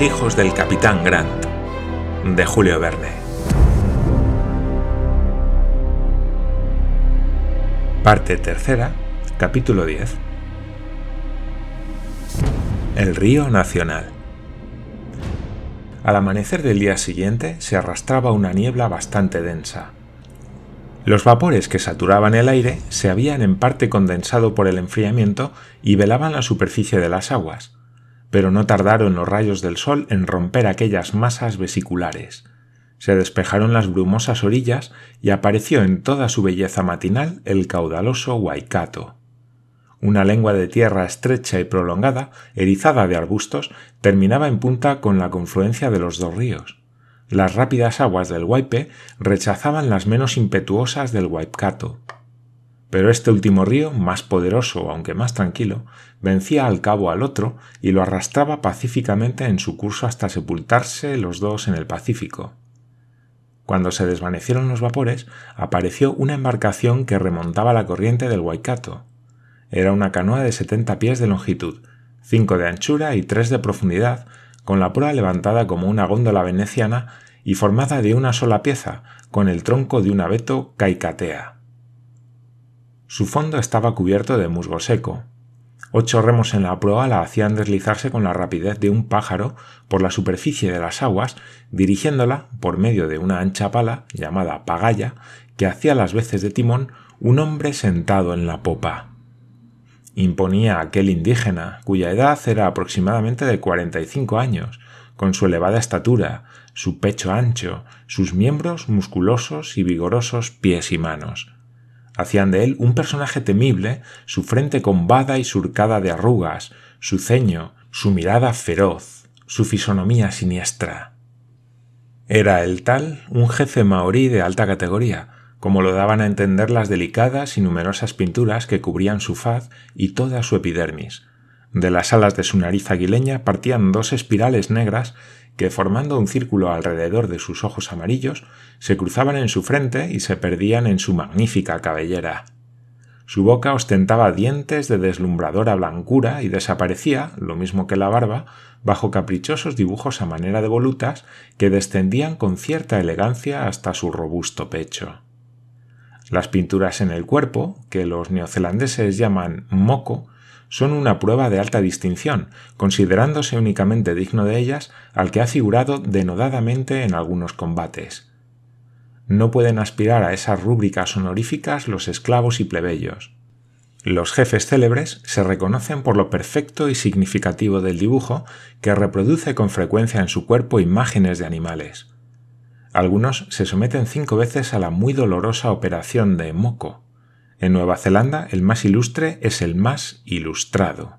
Hijos del capitán Grant, de Julio Verne. Parte tercera, capítulo 10. El río Nacional. Al amanecer del día siguiente se arrastraba una niebla bastante densa. Los vapores que saturaban el aire se habían en parte condensado por el enfriamiento y velaban la superficie de las aguas, pero no tardaron los rayos del sol en romper aquellas masas vesiculares. Se despejaron las brumosas orillas y apareció en toda su belleza matinal el caudaloso Waikato. Una lengua de tierra estrecha y prolongada, erizada de arbustos, terminaba en punta con la confluencia de los dos ríos. Las rápidas aguas del Waipe rechazaban las menos impetuosas del Waikato. Pero este último río, más poderoso aunque más tranquilo, vencía al cabo al otro y lo arrastraba pacíficamente en su curso hasta sepultarse los dos en el Pacífico. Cuando se desvanecieron los vapores, apareció una embarcación que remontaba la corriente del Waikato. Era una canoa de setenta pies de longitud, cinco de anchura y tres de profundidad, con la proa levantada como una góndola veneciana y formada de una sola pieza, con el tronco de un abeto caicatea. Su fondo estaba cubierto de musgo seco. Ocho remos en la proa la hacían deslizarse con la rapidez de un pájaro por la superficie de las aguas, dirigiéndola, por medio de una ancha pala, llamada pagaya, que hacía las veces de timón, un hombre sentado en la popa. Imponía aquel indígena, cuya edad era aproximadamente de cuarenta y cinco años, con su elevada estatura, su pecho ancho, sus miembros musculosos y vigorosos pies y manos hacían de él un personaje temible, su frente combada y surcada de arrugas, su ceño, su mirada feroz, su fisonomía siniestra. Era el tal un jefe maorí de alta categoría, como lo daban a entender las delicadas y numerosas pinturas que cubrían su faz y toda su epidermis. De las alas de su nariz aguileña partían dos espirales negras que formando un círculo alrededor de sus ojos amarillos, se cruzaban en su frente y se perdían en su magnífica cabellera. Su boca ostentaba dientes de deslumbradora blancura y desaparecía, lo mismo que la barba, bajo caprichosos dibujos a manera de volutas que descendían con cierta elegancia hasta su robusto pecho. Las pinturas en el cuerpo, que los neozelandeses llaman moco, son una prueba de alta distinción, considerándose únicamente digno de ellas al que ha figurado denodadamente en algunos combates. No pueden aspirar a esas rúbricas honoríficas los esclavos y plebeyos. Los jefes célebres se reconocen por lo perfecto y significativo del dibujo que reproduce con frecuencia en su cuerpo imágenes de animales. Algunos se someten cinco veces a la muy dolorosa operación de moco, en Nueva Zelanda el más ilustre es el más ilustrado.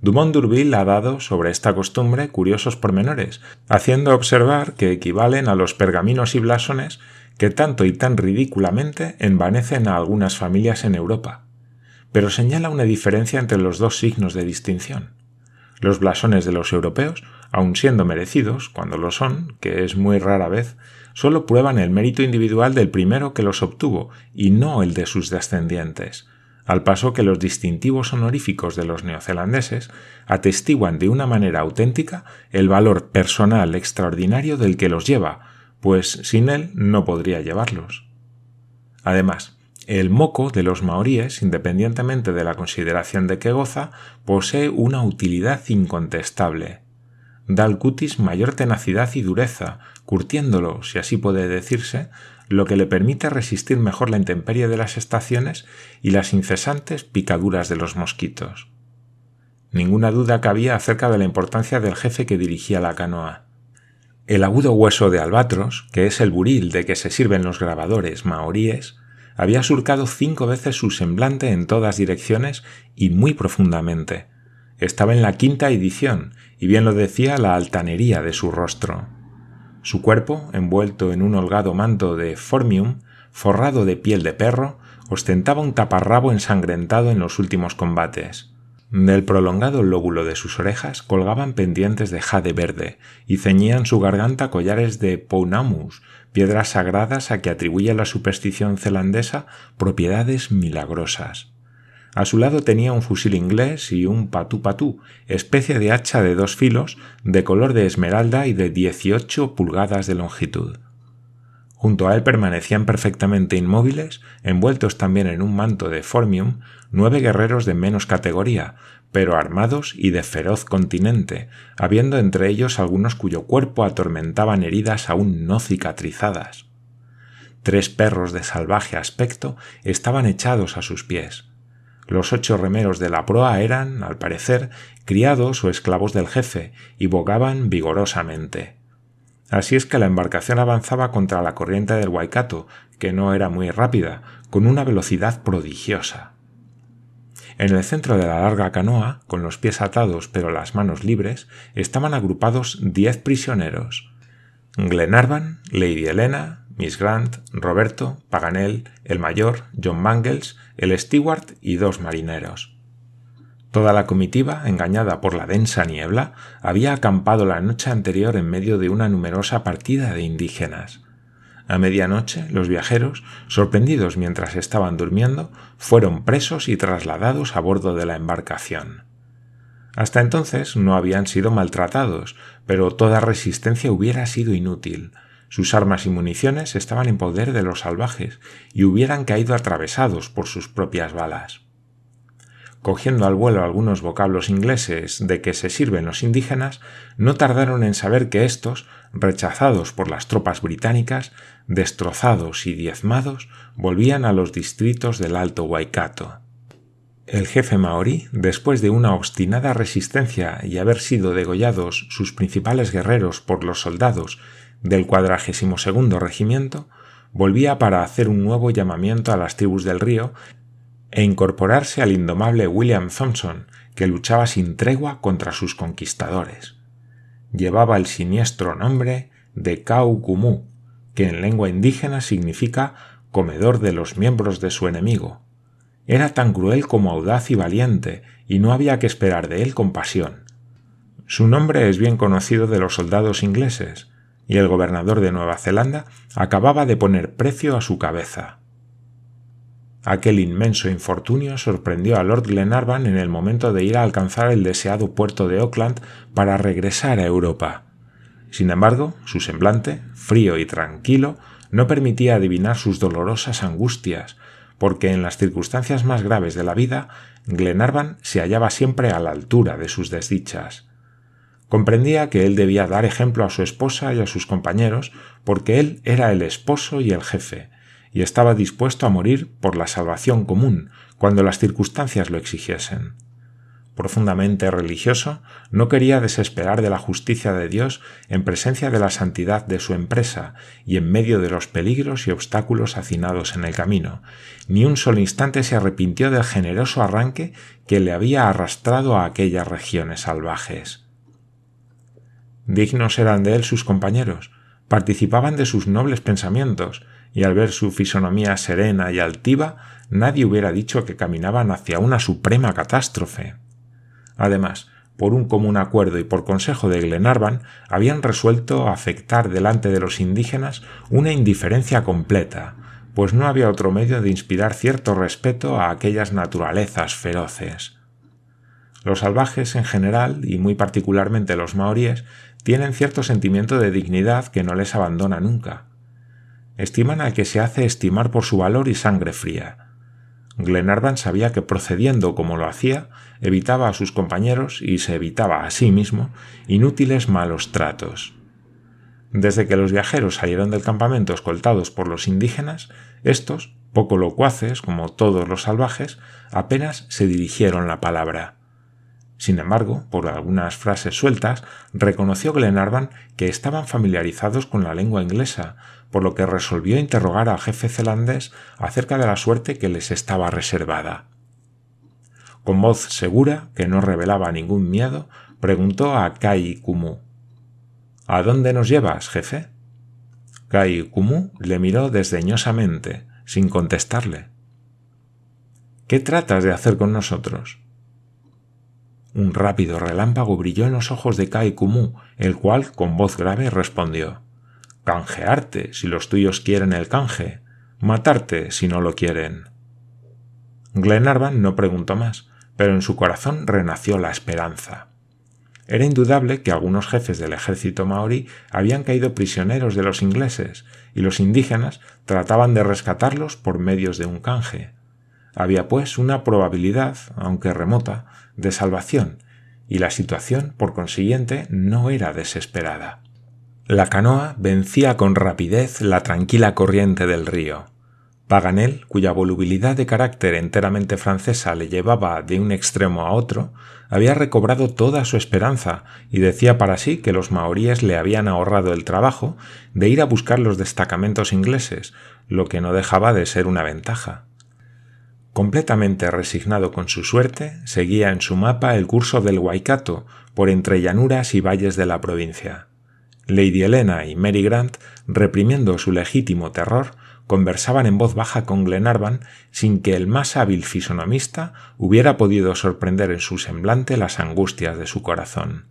Dumont d'Urville ha dado sobre esta costumbre curiosos pormenores, haciendo observar que equivalen a los pergaminos y blasones que tanto y tan ridículamente envanecen a algunas familias en Europa. Pero señala una diferencia entre los dos signos de distinción. Los blasones de los europeos, aun siendo merecidos, cuando lo son, que es muy rara vez, solo prueban el mérito individual del primero que los obtuvo y no el de sus descendientes, al paso que los distintivos honoríficos de los neozelandeses atestiguan de una manera auténtica el valor personal extraordinario del que los lleva, pues sin él no podría llevarlos. Además, el moco de los maoríes, independientemente de la consideración de que goza, posee una utilidad incontestable da al cutis mayor tenacidad y dureza, curtiéndolo, si así puede decirse, lo que le permite resistir mejor la intemperie de las estaciones y las incesantes picaduras de los mosquitos. Ninguna duda cabía acerca de la importancia del jefe que dirigía la canoa. El agudo hueso de albatros, que es el buril de que se sirven los grabadores maoríes, había surcado cinco veces su semblante en todas direcciones y muy profundamente. Estaba en la quinta edición y bien lo decía la altanería de su rostro. Su cuerpo, envuelto en un holgado manto de formium, forrado de piel de perro, ostentaba un taparrabo ensangrentado en los últimos combates. Del prolongado lóbulo de sus orejas colgaban pendientes de jade verde y ceñían su garganta collares de pounamus, piedras sagradas a que atribuye la superstición zelandesa propiedades milagrosas. A su lado tenía un fusil inglés y un patú patú, especie de hacha de dos filos, de color de esmeralda y de 18 pulgadas de longitud. Junto a él permanecían perfectamente inmóviles, envueltos también en un manto de formium, nueve guerreros de menos categoría, pero armados y de feroz continente, habiendo entre ellos algunos cuyo cuerpo atormentaban heridas aún no cicatrizadas. Tres perros de salvaje aspecto estaban echados a sus pies. Los ocho remeros de la proa eran, al parecer, criados o esclavos del jefe, y bogaban vigorosamente. Así es que la embarcación avanzaba contra la corriente del Waikato, que no era muy rápida, con una velocidad prodigiosa. En el centro de la larga canoa, con los pies atados pero las manos libres, estaban agrupados diez prisioneros. Glenarvan, Lady Helena, Miss Grant, Roberto, Paganel, el mayor, John Mangles, el steward y dos marineros. Toda la comitiva, engañada por la densa niebla, había acampado la noche anterior en medio de una numerosa partida de indígenas. A medianoche, los viajeros, sorprendidos mientras estaban durmiendo, fueron presos y trasladados a bordo de la embarcación. Hasta entonces no habían sido maltratados, pero toda resistencia hubiera sido inútil. Sus armas y municiones estaban en poder de los salvajes y hubieran caído atravesados por sus propias balas cogiendo al vuelo algunos vocablos ingleses de que se sirven los indígenas, no tardaron en saber que éstos, rechazados por las tropas británicas, destrozados y diezmados, volvían a los distritos del Alto Waikato. El jefe maorí, después de una obstinada resistencia y haber sido degollados sus principales guerreros por los soldados del cuadragésimo segundo regimiento, volvía para hacer un nuevo llamamiento a las tribus del río e incorporarse al indomable William Thompson, que luchaba sin tregua contra sus conquistadores. Llevaba el siniestro nombre de Kaukumu, que en lengua indígena significa comedor de los miembros de su enemigo. Era tan cruel como audaz y valiente, y no había que esperar de él compasión. Su nombre es bien conocido de los soldados ingleses, y el gobernador de Nueva Zelanda acababa de poner precio a su cabeza. Aquel inmenso infortunio sorprendió a Lord Glenarvan en el momento de ir a alcanzar el deseado puerto de Auckland para regresar a Europa. Sin embargo, su semblante, frío y tranquilo, no permitía adivinar sus dolorosas angustias, porque en las circunstancias más graves de la vida, Glenarvan se hallaba siempre a la altura de sus desdichas. Comprendía que él debía dar ejemplo a su esposa y a sus compañeros, porque él era el esposo y el jefe, y estaba dispuesto a morir por la salvación común cuando las circunstancias lo exigiesen. Profundamente religioso, no quería desesperar de la justicia de Dios en presencia de la santidad de su empresa y en medio de los peligros y obstáculos hacinados en el camino. Ni un solo instante se arrepintió del generoso arranque que le había arrastrado a aquellas regiones salvajes. Dignos eran de él sus compañeros, participaban de sus nobles pensamientos, y al ver su fisonomía serena y altiva, nadie hubiera dicho que caminaban hacia una suprema catástrofe. Además, por un común acuerdo y por consejo de Glenarvan, habían resuelto afectar delante de los indígenas una indiferencia completa, pues no había otro medio de inspirar cierto respeto a aquellas naturalezas feroces. Los salvajes en general, y muy particularmente los maoríes, tienen cierto sentimiento de dignidad que no les abandona nunca estiman al que se hace estimar por su valor y sangre fría. Glenarvan sabía que procediendo como lo hacía, evitaba a sus compañeros y se evitaba a sí mismo inútiles malos tratos. Desde que los viajeros salieron del campamento escoltados por los indígenas, estos, poco locuaces como todos los salvajes, apenas se dirigieron la palabra. Sin embargo, por algunas frases sueltas, reconoció Glenarvan que estaban familiarizados con la lengua inglesa, por lo que resolvió interrogar al jefe zelandés acerca de la suerte que les estaba reservada. Con voz segura, que no revelaba ningún miedo, preguntó a Kai Kumu ¿A dónde nos llevas, jefe? Kai Kumu le miró desdeñosamente, sin contestarle. ¿Qué tratas de hacer con nosotros? Un rápido relámpago brilló en los ojos de Kai Kumu, el cual, con voz grave, respondió Canjearte si los tuyos quieren el canje, matarte si no lo quieren. Glenarvan no preguntó más, pero en su corazón renació la esperanza. Era indudable que algunos jefes del ejército maorí habían caído prisioneros de los ingleses y los indígenas trataban de rescatarlos por medios de un canje. Había pues una probabilidad, aunque remota, de salvación, y la situación, por consiguiente, no era desesperada. La canoa vencía con rapidez la tranquila corriente del río. Paganel, cuya volubilidad de carácter enteramente francesa le llevaba de un extremo a otro, había recobrado toda su esperanza y decía para sí que los maoríes le habían ahorrado el trabajo de ir a buscar los destacamentos ingleses, lo que no dejaba de ser una ventaja. Completamente resignado con su suerte, seguía en su mapa el curso del Waikato por entre llanuras y valles de la provincia. Lady Helena y Mary Grant, reprimiendo su legítimo terror, conversaban en voz baja con Glenarvan sin que el más hábil fisonomista hubiera podido sorprender en su semblante las angustias de su corazón.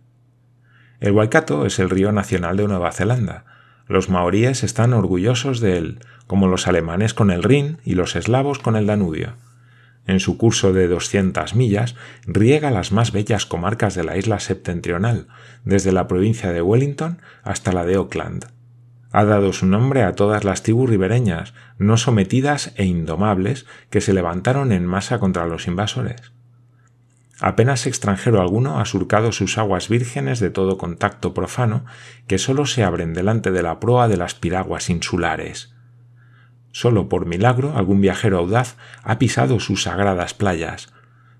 El Waikato es el río nacional de Nueva Zelanda. Los maoríes están orgullosos de él, como los alemanes con el Rin y los eslavos con el Danubio. En su curso de 200 millas riega las más bellas comarcas de la isla septentrional, desde la provincia de Wellington hasta la de Auckland ha dado su nombre a todas las tribus ribereñas, no sometidas e indomables, que se levantaron en masa contra los invasores. Apenas extranjero alguno ha surcado sus aguas vírgenes de todo contacto profano, que sólo se abren delante de la proa de las piraguas insulares. Solo por milagro algún viajero audaz ha pisado sus sagradas playas.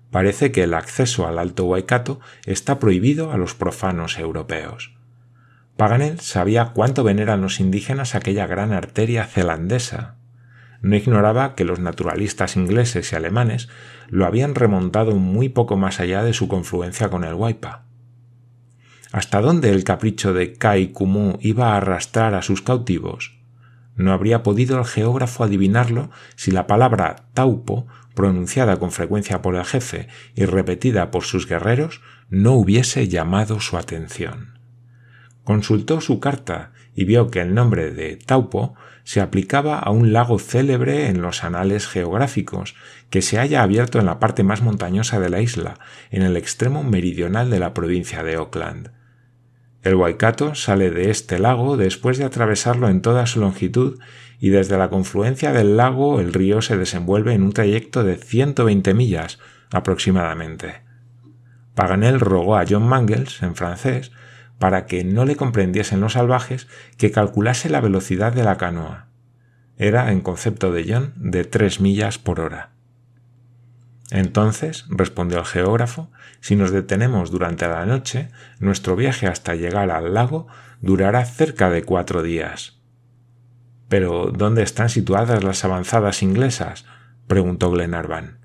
Parece que el acceso al Alto Waikato está prohibido a los profanos europeos. Paganel sabía cuánto veneran los indígenas aquella gran arteria zelandesa. No ignoraba que los naturalistas ingleses y alemanes lo habían remontado muy poco más allá de su confluencia con el Waipa. ¿Hasta dónde el capricho de Kai Kumu iba a arrastrar a sus cautivos? No habría podido el geógrafo adivinarlo si la palabra taupo, pronunciada con frecuencia por el jefe y repetida por sus guerreros, no hubiese llamado su atención. Consultó su carta y vio que el nombre de Taupo se aplicaba a un lago célebre en los anales geográficos, que se halla abierto en la parte más montañosa de la isla, en el extremo meridional de la provincia de Auckland. El Waikato sale de este lago después de atravesarlo en toda su longitud y desde la confluencia del lago el río se desenvuelve en un trayecto de 120 millas aproximadamente. Paganel rogó a John Mangles, en francés, para que no le comprendiesen los salvajes, que calculase la velocidad de la canoa. Era, en concepto de John, de tres millas por hora. Entonces, respondió el geógrafo, si nos detenemos durante la noche, nuestro viaje hasta llegar al lago durará cerca de cuatro días. Pero, ¿dónde están situadas las avanzadas inglesas? preguntó Glenarvan.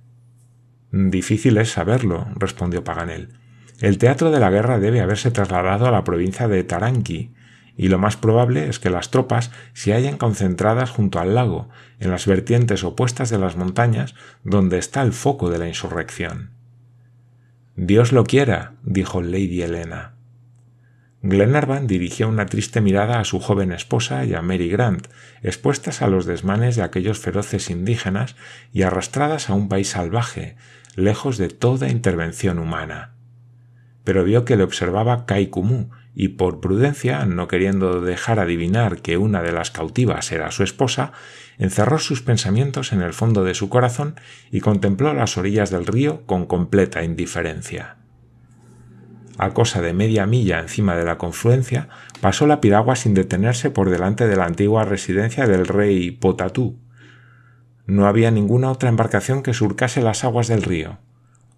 Difícil es saberlo, respondió Paganel. El teatro de la guerra debe haberse trasladado a la provincia de Taranqui, y lo más probable es que las tropas se hayan concentradas junto al lago, en las vertientes opuestas de las montañas, donde está el foco de la insurrección. Dios lo quiera, dijo Lady Helena. Glenarvan dirigió una triste mirada a su joven esposa y a Mary Grant, expuestas a los desmanes de aquellos feroces indígenas y arrastradas a un país salvaje, lejos de toda intervención humana pero vio que le observaba Kai y por prudencia, no queriendo dejar adivinar que una de las cautivas era su esposa, encerró sus pensamientos en el fondo de su corazón y contempló las orillas del río con completa indiferencia. A cosa de media milla encima de la confluencia, pasó la piragua sin detenerse por delante de la antigua residencia del rey Potatú. No había ninguna otra embarcación que surcase las aguas del río.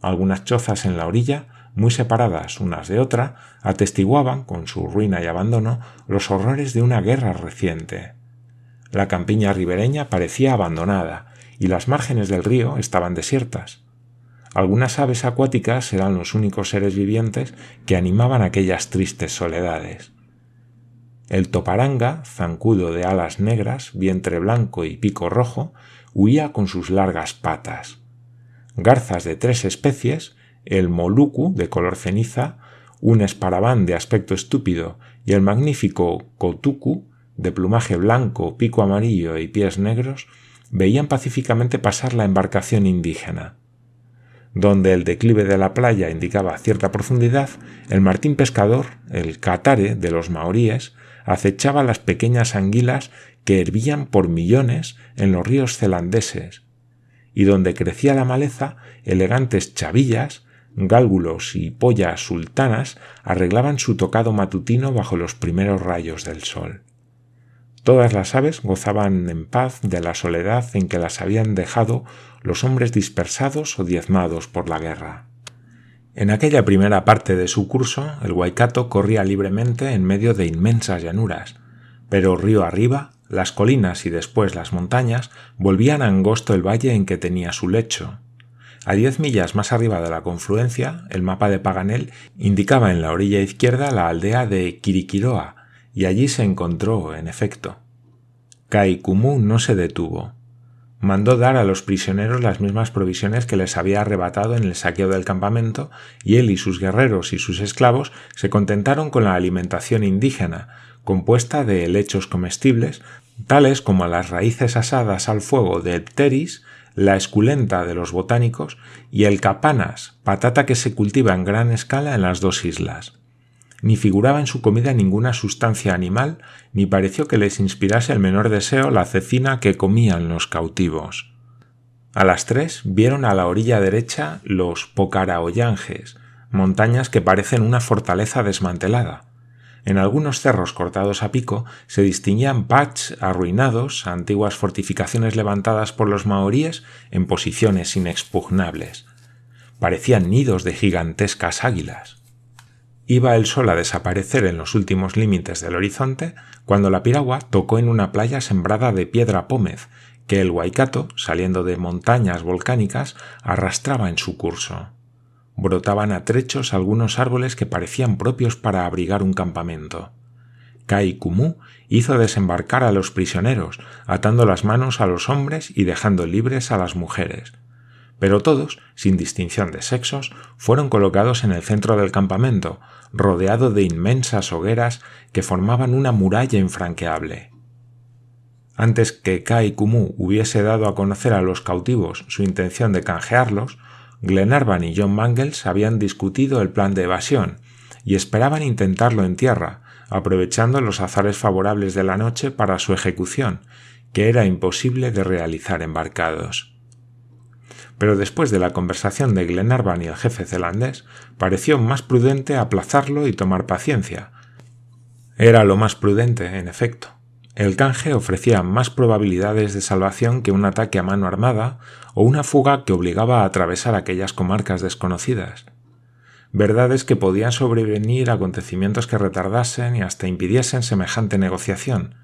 Algunas chozas en la orilla muy separadas unas de otra, atestiguaban, con su ruina y abandono, los horrores de una guerra reciente. La campiña ribereña parecía abandonada, y las márgenes del río estaban desiertas. Algunas aves acuáticas eran los únicos seres vivientes que animaban aquellas tristes soledades. El toparanga, zancudo de alas negras, vientre blanco y pico rojo, huía con sus largas patas. Garzas de tres especies, el moluku de color ceniza, un esparabán de aspecto estúpido y el magnífico kotuku de plumaje blanco, pico amarillo y pies negros veían pacíficamente pasar la embarcación indígena. Donde el declive de la playa indicaba cierta profundidad, el martín pescador, el catare de los maoríes, acechaba las pequeñas anguilas que hervían por millones en los ríos celandeses, y donde crecía la maleza, elegantes chavillas, gálgulos y pollas sultanas arreglaban su tocado matutino bajo los primeros rayos del sol. Todas las aves gozaban en paz de la soledad en que las habían dejado los hombres dispersados o diezmados por la guerra. En aquella primera parte de su curso, el Waikato corría libremente en medio de inmensas llanuras, pero río arriba, las colinas y después las montañas volvían angosto el valle en que tenía su lecho. A diez millas más arriba de la confluencia, el mapa de Paganel indicaba en la orilla izquierda la aldea de Quiriquiroa, y allí se encontró, en efecto. Kaikumú no se detuvo. Mandó dar a los prisioneros las mismas provisiones que les había arrebatado en el saqueo del campamento, y él y sus guerreros y sus esclavos se contentaron con la alimentación indígena, compuesta de helechos comestibles, tales como las raíces asadas al fuego de pteris, la esculenta de los botánicos y el capanas, patata que se cultiva en gran escala en las dos islas ni figuraba en su comida ninguna sustancia animal, ni pareció que les inspirase el menor deseo la cecina que comían los cautivos. A las tres vieron a la orilla derecha los Pocaraoyanges, montañas que parecen una fortaleza desmantelada. En algunos cerros cortados a pico se distinguían pachs arruinados, antiguas fortificaciones levantadas por los maoríes en posiciones inexpugnables. Parecían nidos de gigantescas águilas. Iba el sol a desaparecer en los últimos límites del horizonte cuando la piragua tocó en una playa sembrada de piedra pómez que el Waikato, saliendo de montañas volcánicas, arrastraba en su curso. Brotaban a trechos algunos árboles que parecían propios para abrigar un campamento. Kai Kumu hizo desembarcar a los prisioneros, atando las manos a los hombres y dejando libres a las mujeres pero todos, sin distinción de sexos, fueron colocados en el centro del campamento, rodeado de inmensas hogueras que formaban una muralla infranqueable. Antes que Kai Kumu hubiese dado a conocer a los cautivos su intención de canjearlos, Glenarvan y John Mangles habían discutido el plan de evasión y esperaban intentarlo en tierra, aprovechando los azares favorables de la noche para su ejecución, que era imposible de realizar embarcados pero después de la conversación de Glenarvan y el jefe zelandés, pareció más prudente aplazarlo y tomar paciencia. Era lo más prudente, en efecto. El canje ofrecía más probabilidades de salvación que un ataque a mano armada o una fuga que obligaba a atravesar aquellas comarcas desconocidas. Verdad es que podían sobrevenir acontecimientos que retardasen y hasta impidiesen semejante negociación,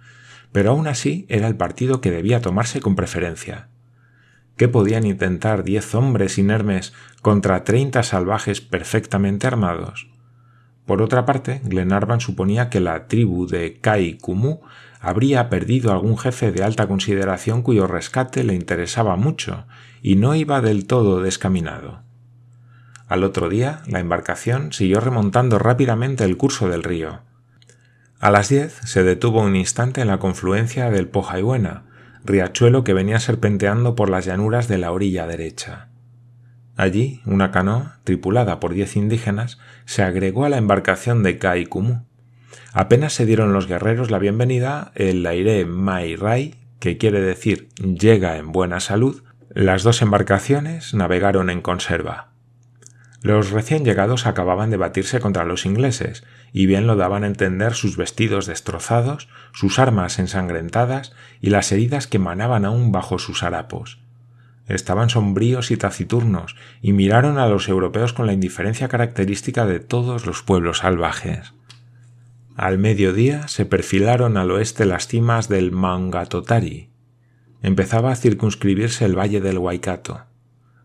pero aún así era el partido que debía tomarse con preferencia. ¿Qué podían intentar diez hombres inermes contra treinta salvajes perfectamente armados? Por otra parte, Glenarvan suponía que la tribu de Kai Kumu habría perdido algún jefe de alta consideración cuyo rescate le interesaba mucho y no iba del todo descaminado. Al otro día, la embarcación siguió remontando rápidamente el curso del río. A las diez se detuvo un instante en la confluencia del Pojaibuena, riachuelo que venía serpenteando por las llanuras de la orilla derecha. Allí, una canoa, tripulada por diez indígenas, se agregó a la embarcación de Kai Kumu. Apenas se dieron los guerreros la bienvenida, el aire Mai Rai, que quiere decir llega en buena salud, las dos embarcaciones navegaron en conserva. Los recién llegados acababan de batirse contra los ingleses, y bien lo daban a entender sus vestidos destrozados, sus armas ensangrentadas y las heridas que manaban aún bajo sus harapos. Estaban sombríos y taciturnos, y miraron a los europeos con la indiferencia característica de todos los pueblos salvajes. Al mediodía se perfilaron al oeste las cimas del Mangatotari. Empezaba a circunscribirse el valle del Waikato.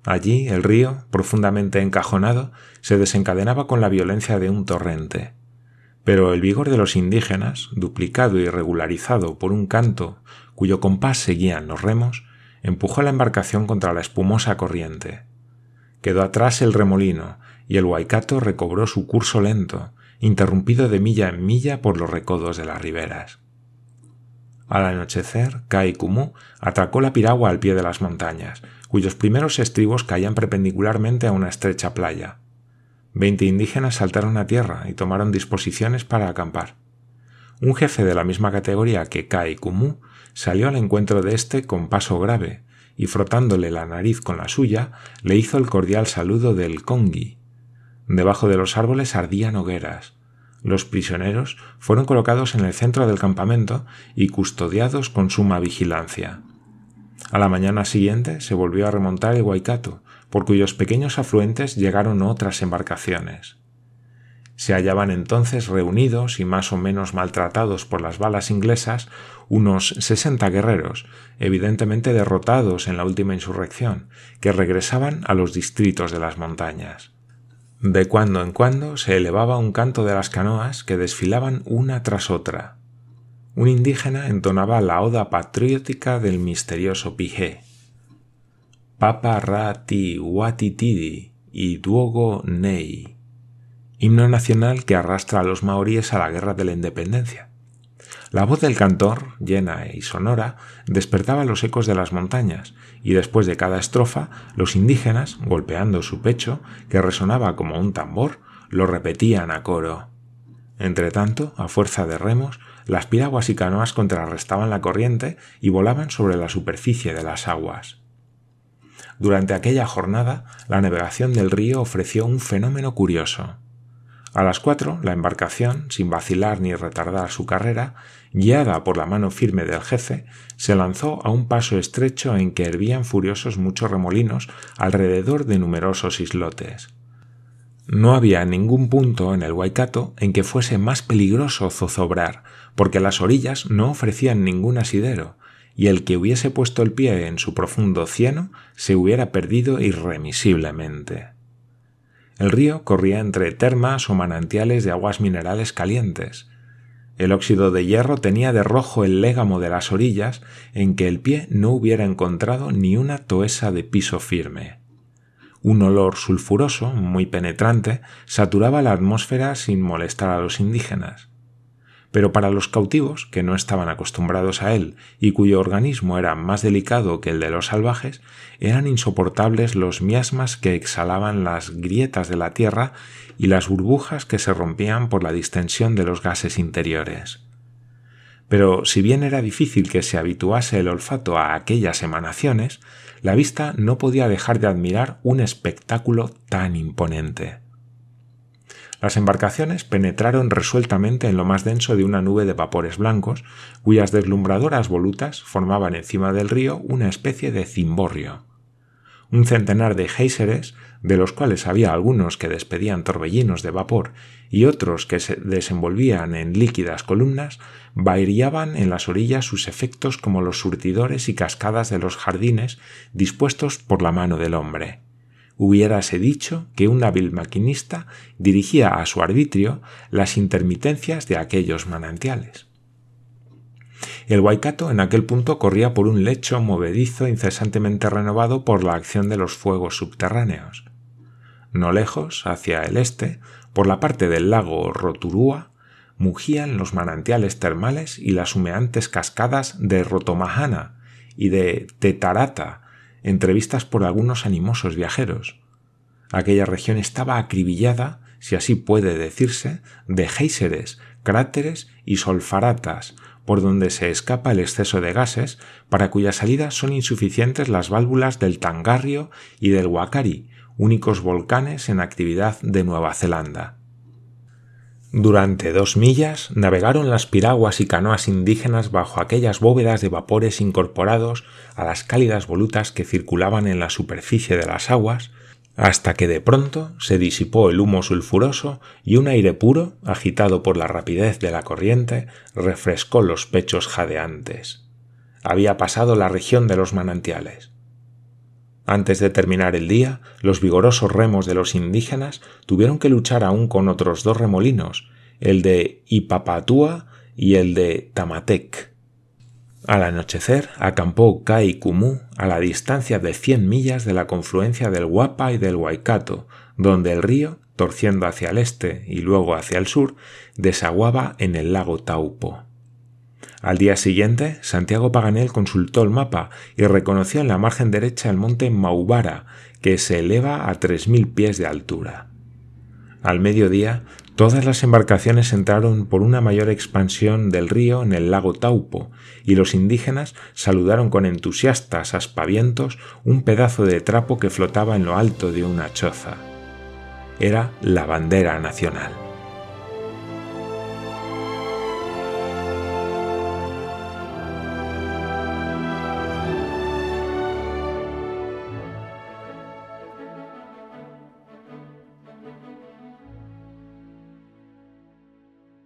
Allí el río, profundamente encajonado, se desencadenaba con la violencia de un torrente. Pero el vigor de los indígenas, duplicado y regularizado por un canto cuyo compás seguían los remos, empujó la embarcación contra la espumosa corriente. Quedó atrás el remolino, y el Waikato recobró su curso lento, interrumpido de milla en milla por los recodos de las riberas. Al anochecer, Kai Kumu atracó la piragua al pie de las montañas, cuyos primeros estribos caían perpendicularmente a una estrecha playa. Veinte indígenas saltaron a tierra y tomaron disposiciones para acampar. Un jefe de la misma categoría que Kai Kumu salió al encuentro de éste con paso grave y frotándole la nariz con la suya, le hizo el cordial saludo del congi. Debajo de los árboles ardían hogueras. Los prisioneros fueron colocados en el centro del campamento y custodiados con suma vigilancia. A la mañana siguiente se volvió a remontar el Waikato, por cuyos pequeños afluentes llegaron otras embarcaciones. Se hallaban entonces reunidos y más o menos maltratados por las balas inglesas unos sesenta guerreros, evidentemente derrotados en la última insurrección, que regresaban a los distritos de las montañas. De cuando en cuando se elevaba un canto de las canoas que desfilaban una tras otra. Un indígena entonaba la oda patriótica del misterioso Pijé. Papa ra ti watitidi y duogo nei himno nacional que arrastra a los maoríes a la guerra de la independencia. La voz del cantor, llena y sonora, despertaba los ecos de las montañas, y después de cada estrofa, los indígenas, golpeando su pecho, que resonaba como un tambor, lo repetían a coro. Entretanto, a fuerza de remos, las piraguas y canoas contrarrestaban la corriente y volaban sobre la superficie de las aguas. Durante aquella jornada, la navegación del río ofreció un fenómeno curioso. A las cuatro, la embarcación, sin vacilar ni retardar su carrera, guiada por la mano firme del jefe, se lanzó a un paso estrecho en que hervían furiosos muchos remolinos alrededor de numerosos islotes. No había ningún punto en el Waikato en que fuese más peligroso zozobrar, porque las orillas no ofrecían ningún asidero, y el que hubiese puesto el pie en su profundo cieno se hubiera perdido irremisiblemente. El río corría entre termas o manantiales de aguas minerales calientes. El óxido de hierro tenía de rojo el légamo de las orillas en que el pie no hubiera encontrado ni una toesa de piso firme. Un olor sulfuroso, muy penetrante, saturaba la atmósfera sin molestar a los indígenas pero para los cautivos, que no estaban acostumbrados a él y cuyo organismo era más delicado que el de los salvajes, eran insoportables los miasmas que exhalaban las grietas de la tierra y las burbujas que se rompían por la distensión de los gases interiores. Pero si bien era difícil que se habituase el olfato a aquellas emanaciones, la vista no podía dejar de admirar un espectáculo tan imponente. Las embarcaciones penetraron resueltamente en lo más denso de una nube de vapores blancos, cuyas deslumbradoras volutas formaban encima del río una especie de cimborrio. Un centenar de géiseres, de los cuales había algunos que despedían torbellinos de vapor y otros que se desenvolvían en líquidas columnas, variaban en las orillas sus efectos como los surtidores y cascadas de los jardines dispuestos por la mano del hombre hubiérase dicho que un hábil maquinista dirigía a su arbitrio las intermitencias de aquellos manantiales. El Waikato en aquel punto corría por un lecho movedizo incesantemente renovado por la acción de los fuegos subterráneos. No lejos, hacia el este, por la parte del lago Roturúa, mugían los manantiales termales y las humeantes cascadas de Rotomahana y de Tetarata, entrevistas por algunos animosos viajeros. Aquella región estaba acribillada, si así puede decirse, de géiseres, cráteres y solfaratas, por donde se escapa el exceso de gases, para cuya salida son insuficientes las válvulas del Tangarrio y del Wakari, únicos volcanes en actividad de Nueva Zelanda. Durante dos millas navegaron las piraguas y canoas indígenas bajo aquellas bóvedas de vapores incorporados a las cálidas volutas que circulaban en la superficie de las aguas, hasta que de pronto se disipó el humo sulfuroso y un aire puro, agitado por la rapidez de la corriente, refrescó los pechos jadeantes. Había pasado la región de los manantiales. Antes de terminar el día, los vigorosos remos de los indígenas tuvieron que luchar aún con otros dos remolinos, el de Ipapatúa y el de Tamatec. Al anochecer acampó Kai Kumu a la distancia de cien millas de la confluencia del Guapa y del Waikato, donde el río, torciendo hacia el este y luego hacia el sur, desaguaba en el lago Taupo. Al día siguiente, Santiago Paganel consultó el mapa y reconoció en la margen derecha el monte Maubara, que se eleva a 3.000 pies de altura. Al mediodía, todas las embarcaciones entraron por una mayor expansión del río en el lago Taupo, y los indígenas saludaron con entusiastas aspavientos un pedazo de trapo que flotaba en lo alto de una choza. Era la bandera nacional.